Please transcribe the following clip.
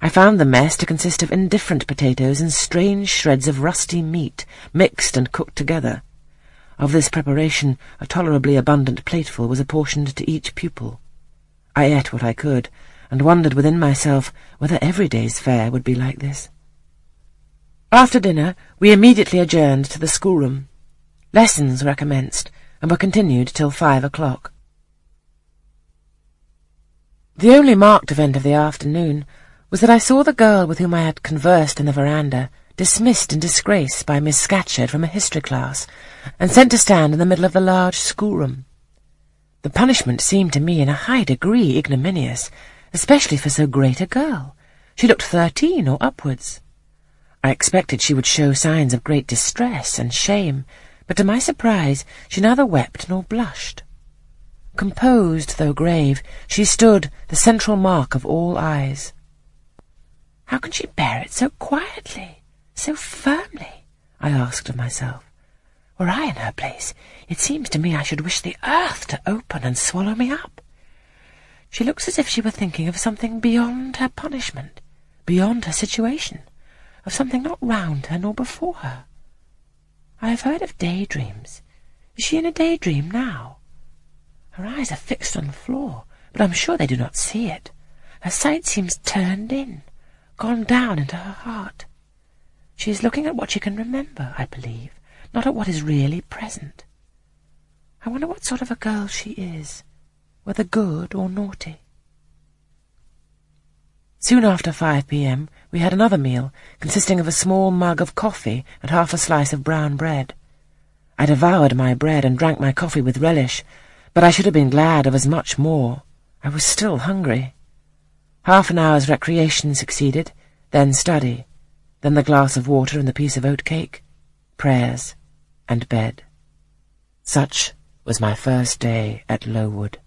I found the mess to consist of indifferent potatoes and strange shreds of rusty meat, mixed and cooked together. Of this preparation, a tolerably abundant plateful was apportioned to each pupil. I ate what I could, and wondered within myself whether every day's fare would be like this. After dinner, we immediately adjourned to the schoolroom. Lessons were commenced, and were continued till five o'clock. The only marked event of the afternoon was that I saw the girl with whom I had conversed in the veranda dismissed in disgrace by Miss Scatcherd from a history class, and sent to stand in the middle of the large schoolroom. The punishment seemed to me in a high degree ignominious, especially for so great a girl. She looked thirteen or upwards. I expected she would show signs of great distress and shame, but to my surprise she neither wept nor blushed. Composed, though grave, she stood, the central mark of all eyes. How can she bear it so quietly, so firmly? I asked of myself. Were I in her place, it seems to me I should wish the earth to open and swallow me up. She looks as if she were thinking of something beyond her punishment, beyond her situation, of something not round her nor before her. I have heard of daydreams. Is she in a daydream now? Her eyes are fixed on the floor, but I'm sure they do not see it. Her sight seems turned in, gone down into her heart. She is looking at what she can remember, I believe, not at what is really present. I wonder what sort of a girl she is, whether good or naughty. Soon after five p.m. we had another meal, consisting of a small mug of coffee and half a slice of brown bread. I devoured my bread and drank my coffee with relish, but I should have been glad of as much more. I was still hungry. Half an hour's recreation succeeded, then study, then the glass of water and the piece of oat cake, prayers, and bed. Such was my first day at Lowood.